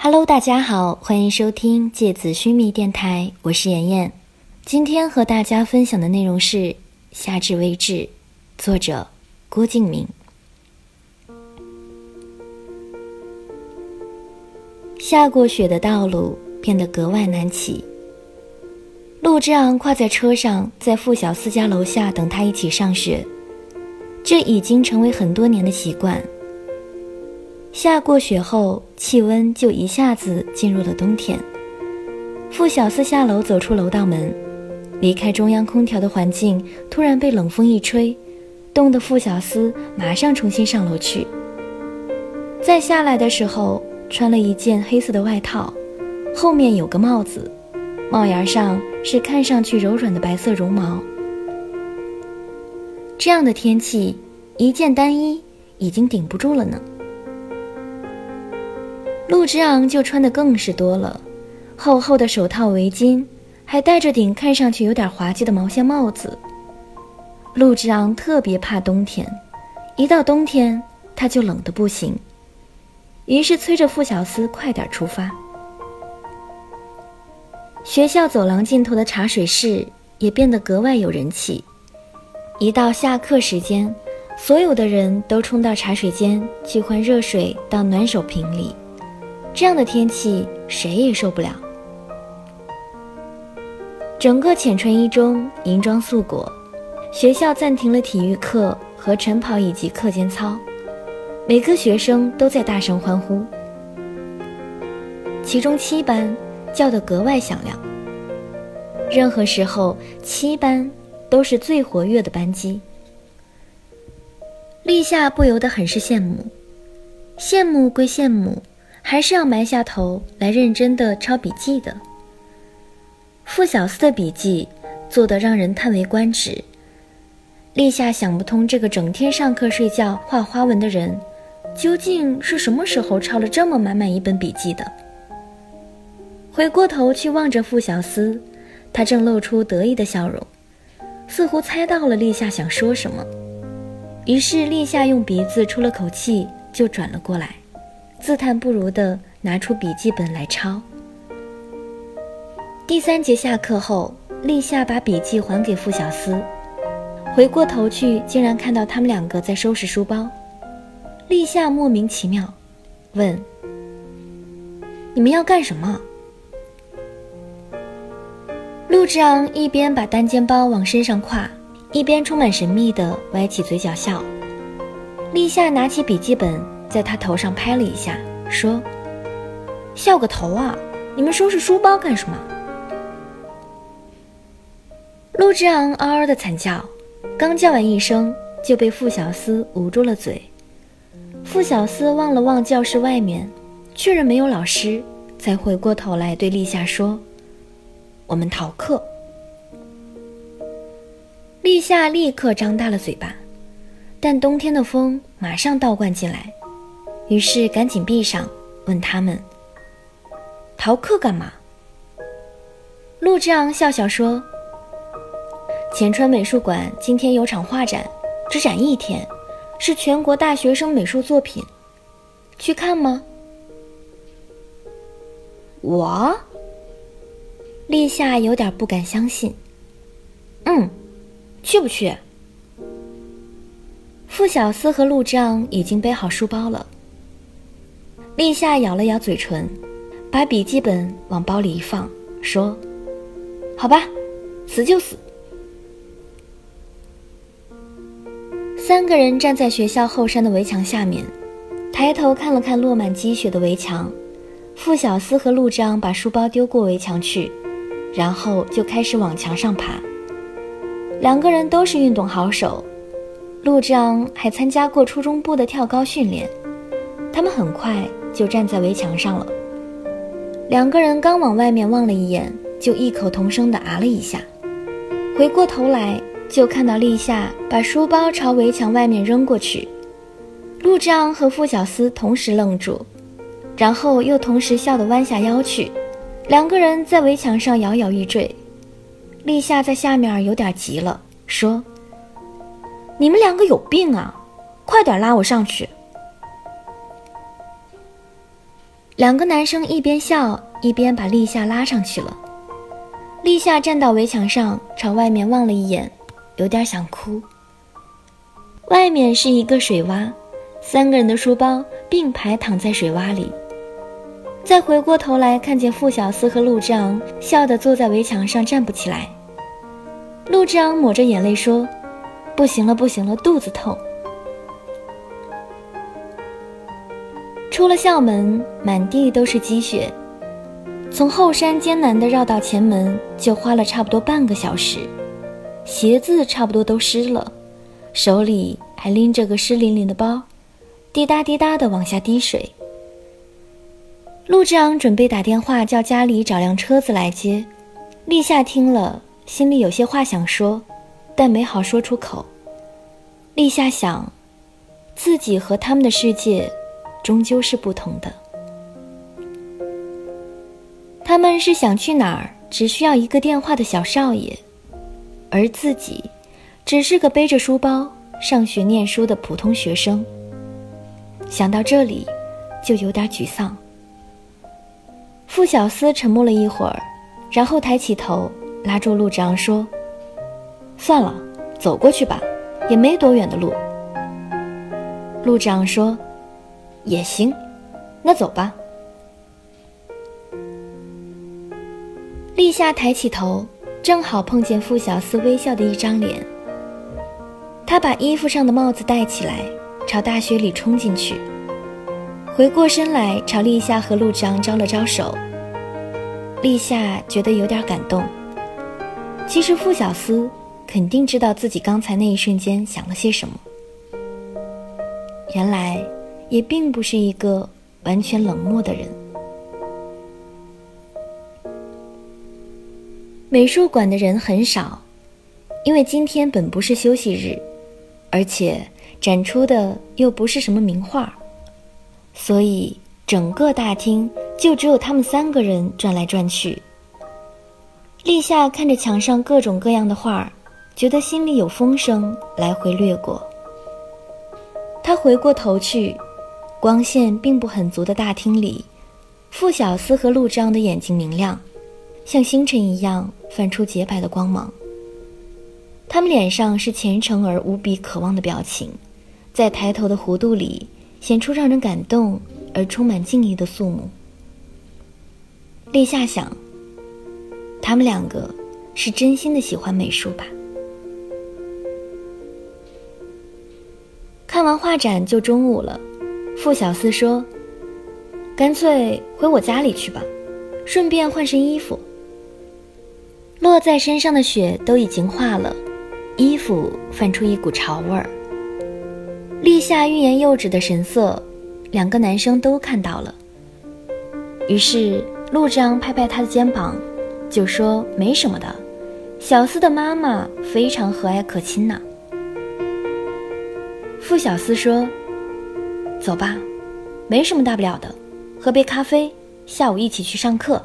Hello，大家好，欢迎收听芥子须弥电台，我是妍妍。今天和大家分享的内容是《夏至未至》，作者郭敬明。下过雪的道路变得格外难骑。陆之昂跨在车上，在傅小司家楼下等他一起上学，这已经成为很多年的习惯。下过雪后，气温就一下子进入了冬天。傅小司下楼走出楼道门，离开中央空调的环境，突然被冷风一吹，冻得傅小司马上重新上楼去。再下来的时候，穿了一件黑色的外套，后面有个帽子，帽檐上是看上去柔软的白色绒毛。这样的天气，一件单衣已经顶不住了呢。陆之昂就穿的更是多了，厚厚的手套、围巾，还戴着顶看上去有点滑稽的毛线帽子。陆之昂特别怕冬天，一到冬天他就冷得不行，于是催着傅小司快点出发。学校走廊尽头的茶水室也变得格外有人气，一到下课时间，所有的人都冲到茶水间去换热水到暖手瓶里。这样的天气，谁也受不了。整个浅川一中银装素裹，学校暂停了体育课和晨跑以及课间操，每个学生都在大声欢呼。其中七班叫得格外响亮。任何时候，七班都是最活跃的班级。立夏不由得很是羡慕，羡慕归羡慕。还是要埋下头来认真的抄笔记的。傅小司的笔记做得让人叹为观止。立夏想不通，这个整天上课睡觉画花纹的人，究竟是什么时候抄了这么满满一本笔记的？回过头去望着傅小司，他正露出得意的笑容，似乎猜到了立夏想说什么。于是立夏用鼻子出了口气，就转了过来。自叹不如的拿出笔记本来抄。第三节下课后，立夏把笔记还给傅小司，回过头去，竟然看到他们两个在收拾书包。立夏莫名其妙，问：“你们要干什么？”陆之昂一边把单肩包往身上挎，一边充满神秘的歪起嘴角笑。立夏拿起笔记本。在他头上拍了一下，说：“笑个头啊！你们收拾书包干什么？”陆之昂嗷嗷的惨叫，刚叫完一声，就被傅小司捂住了嘴。傅小司望了望教室外面，确认没有老师，才回过头来对立夏说：“我们逃课。”立夏立刻张大了嘴巴，但冬天的风马上倒灌进来。于是赶紧闭上，问他们：“逃课干嘛？”陆之昂笑笑说：“浅川美术馆今天有场画展，只展一天，是全国大学生美术作品，去看吗？”我，立夏有点不敢相信。嗯，去不去？傅小司和陆之昂已经背好书包了。立夏咬了咬嘴唇，把笔记本往包里一放，说：“好吧，死就死。”三个人站在学校后山的围墙下面，抬头看了看落满积雪的围墙。傅小司和陆章把书包丢过围墙去，然后就开始往墙上爬。两个人都是运动好手，陆章还参加过初中部的跳高训练。他们很快。就站在围墙上了。两个人刚往外面望了一眼，就异口同声地啊了一下。回过头来，就看到立夏把书包朝围墙外面扔过去。陆之昂和傅小司同时愣住，然后又同时笑得弯下腰去。两个人在围墙上摇摇欲坠。立夏在下面有点急了，说：“你们两个有病啊！快点拉我上去！”两个男生一边笑一边把立夏拉上去了。立夏站到围墙上，朝外面望了一眼，有点想哭。外面是一个水洼，三个人的书包并排躺在水洼里。再回过头来，看见傅小司和陆之昂笑得坐在围墙上站不起来。陆之昂抹着眼泪说：“不行了，不行了，肚子痛。”出了校门，满地都是积雪。从后山艰难地绕到前门，就花了差不多半个小时，鞋子差不多都湿了。手里还拎着个湿淋淋的包，滴答滴答的往下滴水。陆志昂准备打电话叫家里找辆车子来接，立夏听了，心里有些话想说，但没好说出口。立夏想，自己和他们的世界，终究是不同的。他们是想去哪儿，只需要一个电话的小少爷，而自己。只是个背着书包上学念书的普通学生。想到这里，就有点沮丧。傅小司沉默了一会儿，然后抬起头，拉住陆之昂说：“算了，走过去吧，也没多远的路。”陆之昂说：“也行，那走吧。”立夏抬起头，正好碰见傅小司微笑的一张脸。他把衣服上的帽子戴起来，朝大雪里冲进去。回过身来，朝立夏和陆章招了招手。立夏觉得有点感动。其实傅小司肯定知道自己刚才那一瞬间想了些什么。原来，也并不是一个完全冷漠的人。美术馆的人很少，因为今天本不是休息日。而且展出的又不是什么名画，所以整个大厅就只有他们三个人转来转去。立夏看着墙上各种各样的画，觉得心里有风声来回掠过。他回过头去，光线并不很足的大厅里，傅小司和陆章的眼睛明亮，像星辰一样泛出洁白的光芒。他们脸上是虔诚而无比渴望的表情，在抬头的弧度里显出让人感动而充满敬意的肃穆。立夏想，他们两个是真心的喜欢美术吧。看完画展就中午了，傅小司说：“干脆回我家里去吧，顺便换身衣服。落在身上的雪都已经化了。”衣服泛出一股潮味儿。立夏欲言又止的神色，两个男生都看到了。于是陆章拍拍他的肩膀，就说：“没什么的，小司的妈妈非常和蔼可亲呢。”傅小司说：“走吧，没什么大不了的，喝杯咖啡，下午一起去上课。”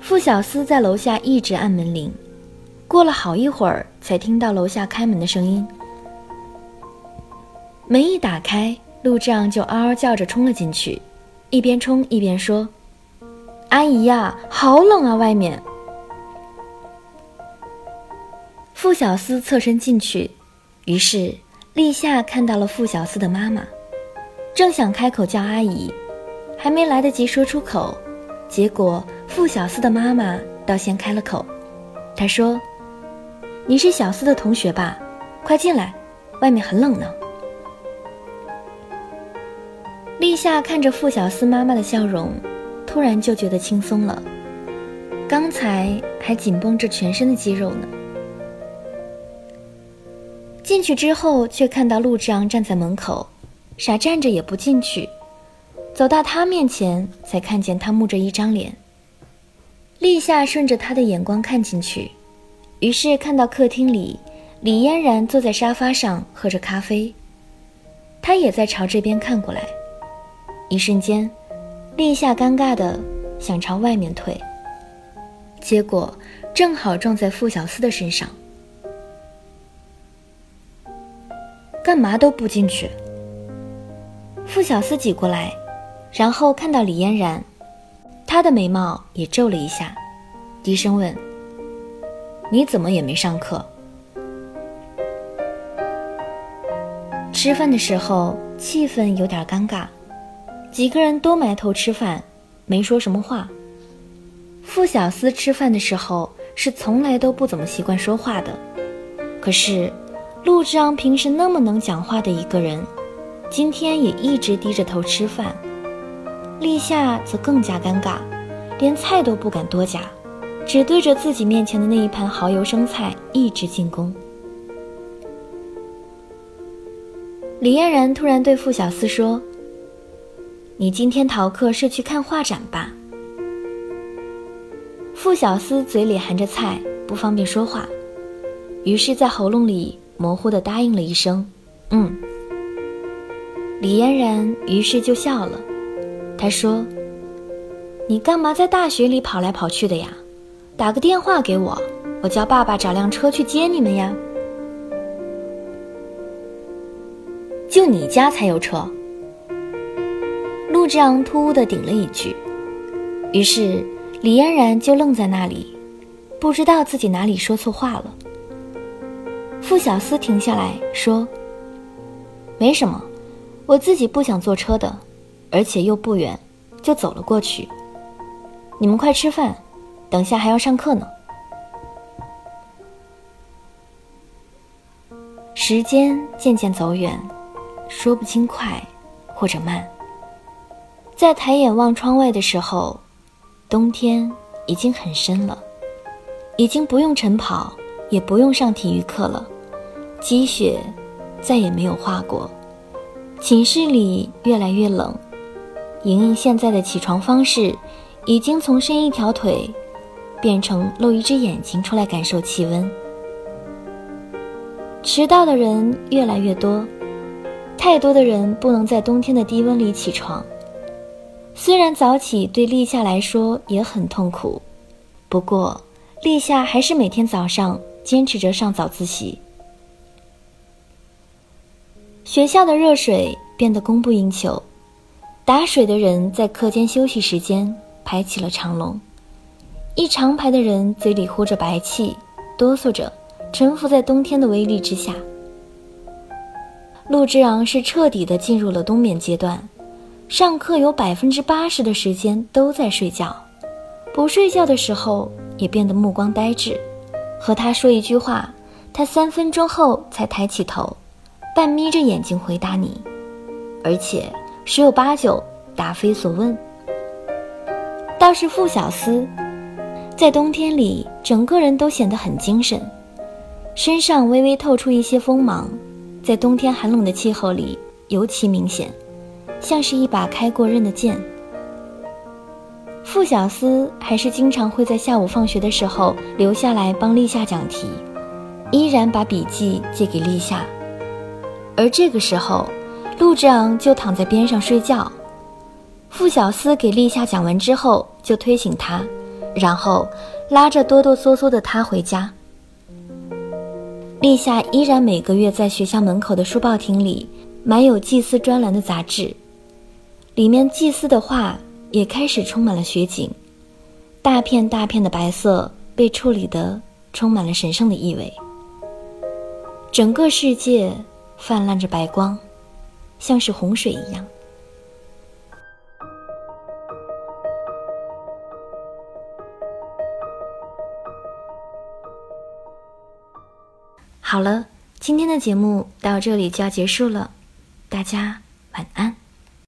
傅小司在楼下一直按门铃，过了好一会儿，才听到楼下开门的声音。门一打开，陆丈就嗷嗷叫着冲了进去，一边冲一边说：“阿姨呀，好冷啊，外面。”傅小司侧身进去，于是立夏看到了傅小司的妈妈，正想开口叫阿姨，还没来得及说出口，结果。傅小司的妈妈倒先开了口，她说：“你是小司的同学吧？快进来，外面很冷呢。”立夏看着傅小司妈妈的笑容，突然就觉得轻松了。刚才还紧绷着全身的肌肉呢。进去之后，却看到陆之昂站在门口，傻站着也不进去。走到他面前，才看见他木着一张脸。立夏顺着他的眼光看进去，于是看到客厅里李嫣然坐在沙发上喝着咖啡，他也在朝这边看过来。一瞬间，立夏尴尬的想朝外面退，结果正好撞在傅小司的身上。干嘛都不进去？傅小司挤过来，然后看到李嫣然，她的眉毛也皱了一下，低声问：“你怎么也没上课？”吃饭的时候气氛有点尴尬，几个人都埋头吃饭，没说什么话。傅小司吃饭的时候是从来都不怎么习惯说话的，可是陆之昂平时那么能讲话的一个人，今天也一直低着头吃饭。立夏则更加尴尬，连菜都不敢多夹，只对着自己面前的那一盘蚝油生菜一直进攻。李嫣然突然对傅小司说：“你今天逃课是去看画展吧？”傅小司嘴里含着菜，不方便说话，于是，在喉咙里模糊的答应了一声：“嗯。”李嫣然于是就笑了，她说：“你干嘛在大学里跑来跑去的呀？打个电话给我，我叫爸爸找辆车去接你们呀。”就你家才有车。陆之昂突兀的顶了一句，于是。李嫣然就愣在那里，不知道自己哪里说错话了。傅小司停下来说：“没什么，我自己不想坐车的，而且又不远，就走了过去。你们快吃饭，等下还要上课呢。”时间渐渐走远，说不清快或者慢。在抬眼望窗外的时候。冬天已经很深了，已经不用晨跑，也不用上体育课了，积雪再也没有化过，寝室里越来越冷。莹莹现在的起床方式，已经从伸一条腿，变成露一只眼睛出来感受气温。迟到的人越来越多，太多的人不能在冬天的低温里起床。虽然早起对立夏来说也很痛苦，不过立夏还是每天早上坚持着上早自习。学校的热水变得供不应求，打水的人在课间休息时间排起了长龙，一长排的人嘴里呼着白气，哆嗦着，臣服在冬天的威力之下。陆之昂是彻底的进入了冬眠阶段。上课有百分之八十的时间都在睡觉，不睡觉的时候也变得目光呆滞。和他说一句话，他三分钟后才抬起头，半眯着眼睛回答你，而且十有八九答非所问。倒是傅小司，在冬天里整个人都显得很精神，身上微微透出一些锋芒，在冬天寒冷的气候里尤其明显。像是一把开过刃的剑。傅小司还是经常会在下午放学的时候留下来帮立夏讲题，依然把笔记借给立夏。而这个时候，陆之昂就躺在边上睡觉。傅小司给立夏讲完之后，就推醒他，然后拉着哆哆嗦嗦的他回家。立夏依然每个月在学校门口的书报亭里买有祭祀专栏的杂志。里面祭祀的画也开始充满了雪景，大片大片的白色被处理得充满了神圣的意味。整个世界泛滥着白光，像是洪水一样。好了，今天的节目到这里就要结束了，大家晚安。